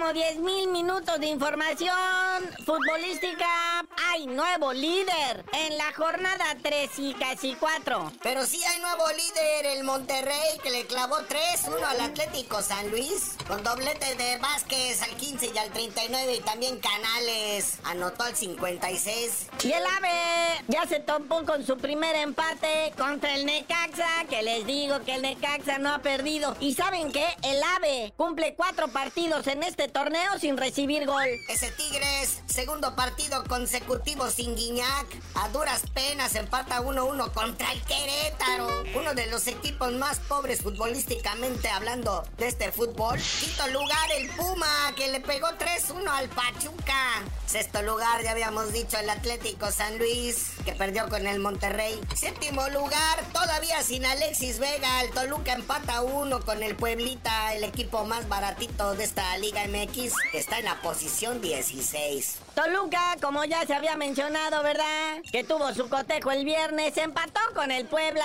como 10 mil minutos de información futbolística. Hay nuevo líder en la jornada 3 y casi 4. Pero sí hay nuevo líder, el Monterrey, que le clavó 3-1 al Atlético San Luis. Con doblete de Vázquez al 15 y al 39 y también Canales anotó al 56. Y el AVE ya se topó con su primer empate contra el Necaxa, que les digo que el Necaxa no ha perdido. ¿Y saben qué? El AVE cumple cuatro partidos en este torneo sin recibir gol. Ese Tigres, segundo partido consecutivo sin Guiñac. A duras penas empata 1-1 contra el Querétaro. Uno de los equipos más pobres futbolísticamente hablando de este fútbol. Quinto lugar el Puma, que le pegó 3-1 al Pachuca. Sexto lugar, ya habíamos dicho, el Atlético San Luis, que perdió con el Monterrey. Séptimo lugar, todavía sin Alexis Vega. El Toluca empata 1 con el Pueblita, el equipo más baratito de esta Liga MX, que está en la posición 16. Toluca, como ya se había mencionado, ¿verdad? Que tuvo su cotejo el viernes, empató con el Puebla.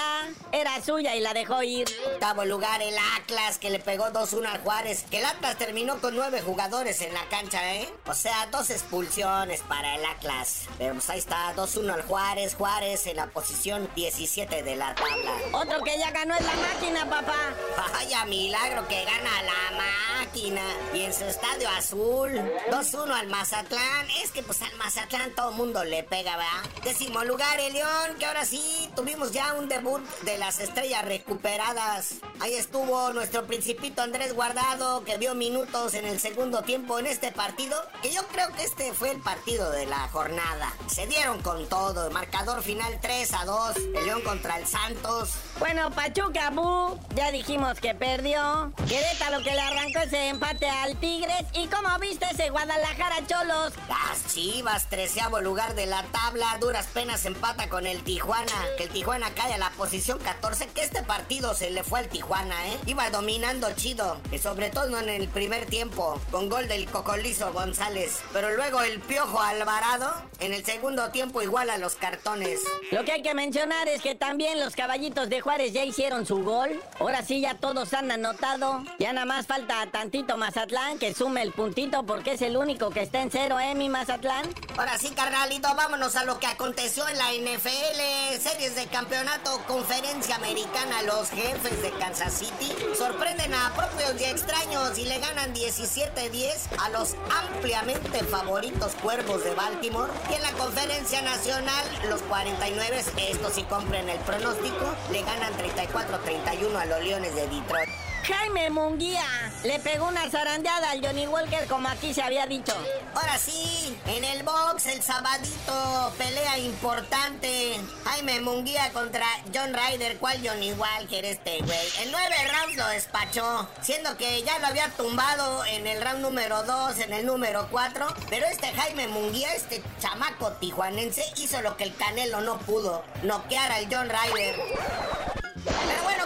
Era suya y la dejó ir. Octavo lugar, el Atlas, que le pegó 2-1 al Juárez. Que el Atlas terminó con nueve jugadores en la cancha, ¿eh? O sea, dos expulsiones para el Atlas. Pero pues ahí está, 2-1 al Juárez. Juárez en la posición 17 de la tabla. Otro que ya ganó es la máquina, papá. Vaya milagro que gana la máquina. Y en su estadio azul. 2-1 al Mazatlán. Es que pues al Mazatlán todo mundo le pega, ¿verdad? Décimo lugar, el León, que ahora sí tuvimos ya un debut de las estrellas recuperadas. Ahí estuvo nuestro principito Andrés Guardado, que vio minutos en el segundo tiempo en este partido. Que yo creo que este fue el partido de la jornada. Se dieron con todo. Marcador final 3 a 2. El León contra el Santos. Bueno, Pachuca Bu, ya dijimos que perdió. Querétaro que le arrancó ese empate al Tigres. ¿Y cómo viste ese Guadalajara Cholos? Las Chivas, treceavo lugar de la tabla. Duras penas empata con el Tijuana. Que el Tijuana cae a la posición 14. Que este partido se le fue al Tijuana, ¿eh? Iba dominando chido. Y sobre todo en el primer tiempo. Con gol del Cocolizo González. Pero luego el Piojo Alvarado. En el segundo tiempo igual a los cartones. Lo que hay que mencionar es que también los caballitos de Juárez ya hicieron su gol. Ahora sí ya todos han anotado. Ya nada más falta tantito Mazatlán que sume el puntito porque es el único que está en cero, ¿eh, mi Mazatlán? Ahora sí, carnalito, vámonos a lo que aconteció en la NFL. Series de campeonato, conferencia americana. Los jefes de Kansas City sorprenden a propios y extraños y le ganan 17-10 a los ampliamente favoritos cuervos de Baltimore. Y en la conferencia nacional, los 49, estos sí compren el pronóstico, le ganan 34-31 a los Leones de Detroit. Jaime Munguía le pegó una zarandeada al Johnny Walker como aquí se había dicho. Ahora sí, en el box el sabadito, pelea importante. Jaime Munguía contra John Ryder, ¿cuál Johnny Walker este güey? En nueve rounds lo despachó, siendo que ya lo había tumbado en el round número 2, en el número 4. Pero este Jaime Munguía, este chamaco tijuanense, hizo lo que el Canelo no pudo, noquear al John Ryder.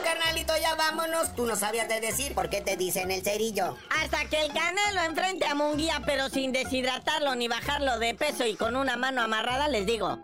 Carnalito, ya vámonos. Tú no sabías de decir por qué te dicen el cerillo. Hasta que el Canelo enfrente a Munguía, pero sin deshidratarlo ni bajarlo de peso y con una mano amarrada, les digo.